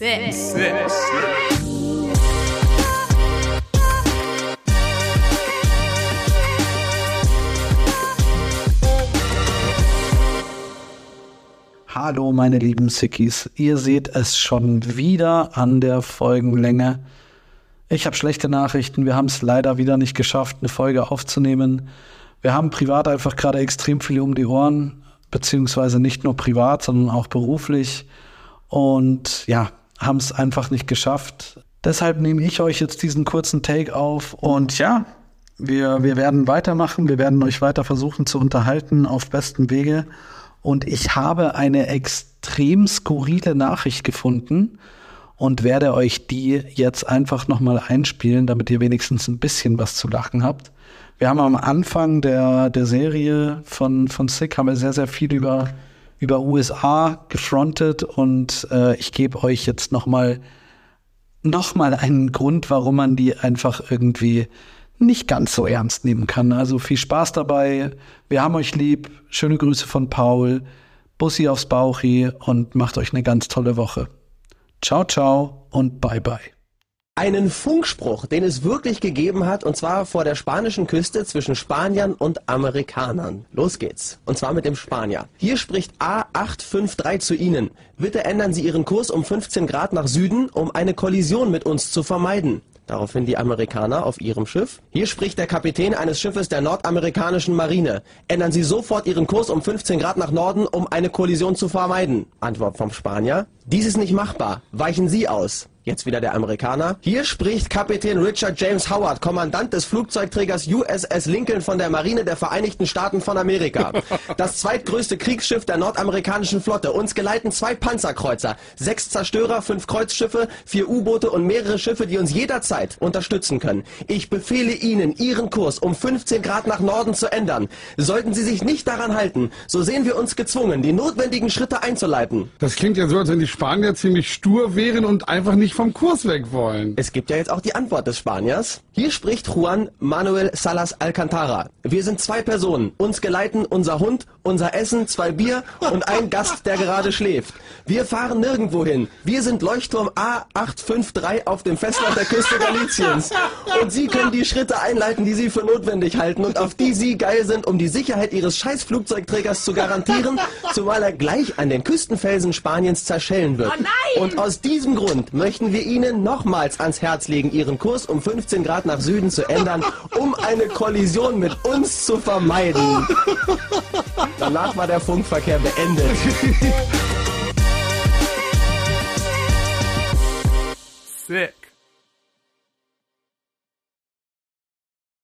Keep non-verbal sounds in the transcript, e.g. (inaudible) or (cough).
Sick. Sick. Hallo meine lieben Sickies, ihr seht es schon wieder an der Folgenlänge. Ich habe schlechte Nachrichten, wir haben es leider wieder nicht geschafft, eine Folge aufzunehmen. Wir haben privat einfach gerade extrem viel um die Ohren, beziehungsweise nicht nur privat, sondern auch beruflich. Und ja, haben es einfach nicht geschafft. Deshalb nehme ich euch jetzt diesen kurzen Take auf und ja, wir, wir werden weitermachen, wir werden euch weiter versuchen zu unterhalten auf bestem Wege. Und ich habe eine extrem skurrile Nachricht gefunden und werde euch die jetzt einfach nochmal einspielen, damit ihr wenigstens ein bisschen was zu lachen habt. Wir haben am Anfang der, der Serie von, von Sick haben wir sehr, sehr viel über, über USA gefrontet und äh, ich gebe euch jetzt nochmal noch mal einen Grund, warum man die einfach irgendwie nicht ganz so ernst nehmen kann. Also viel Spaß dabei. Wir haben euch lieb. Schöne Grüße von Paul. Bussi aufs Bauchi und macht euch eine ganz tolle Woche. Ciao, ciao und bye bye. Einen Funkspruch, den es wirklich gegeben hat, und zwar vor der spanischen Küste zwischen Spaniern und Amerikanern. Los geht's. Und zwar mit dem Spanier. Hier spricht A853 zu Ihnen. Bitte ändern Sie Ihren Kurs um 15 Grad nach Süden, um eine Kollision mit uns zu vermeiden. Daraufhin die Amerikaner auf ihrem Schiff. Hier spricht der Kapitän eines Schiffes der nordamerikanischen Marine. Ändern Sie sofort Ihren Kurs um 15 Grad nach Norden, um eine Kollision zu vermeiden. Antwort vom Spanier. Dies ist nicht machbar. Weichen Sie aus. Jetzt wieder der Amerikaner. Hier spricht Kapitän Richard James Howard, Kommandant des Flugzeugträgers USS Lincoln von der Marine der Vereinigten Staaten von Amerika. (laughs) Das zweitgrößte Kriegsschiff der nordamerikanischen Flotte. Uns geleiten zwei Panzerkreuzer, sechs Zerstörer, fünf Kreuzschiffe, vier U-Boote und mehrere Schiffe, die uns jederzeit unterstützen können. Ich befehle Ihnen, Ihren Kurs um 15 Grad nach Norden zu ändern. Sollten Sie sich nicht daran halten, so sehen wir uns gezwungen, die notwendigen Schritte einzuleiten. Das klingt ja so, als wenn die Spanier ziemlich stur wären und einfach nicht vom Kurs weg wollen. Es gibt ja jetzt auch die Antwort des Spaniers. Hier spricht Juan Manuel Salas Alcantara. Wir sind zwei Personen. Uns geleiten unser Hund, unser Essen, zwei Bier und ein Gast, der gerade schläft. Wir fahren nirgendwo hin. Wir sind Leuchtturm A853 auf dem Festland der Küste Galiciens. Und Sie können die Schritte einleiten, die Sie für notwendig halten und auf die Sie geil sind, um die Sicherheit Ihres Scheißflugzeugträgers zu garantieren, zumal er gleich an den Küstenfelsen Spaniens zerschellen wird. Oh nein! Und aus diesem Grund möchten wir Ihnen nochmals ans Herz legen, Ihren Kurs um 15 Grad nach Süden zu ändern, um eine Kollision mit uns zu vermeiden. Danach war der Funkverkehr beendet. Sick.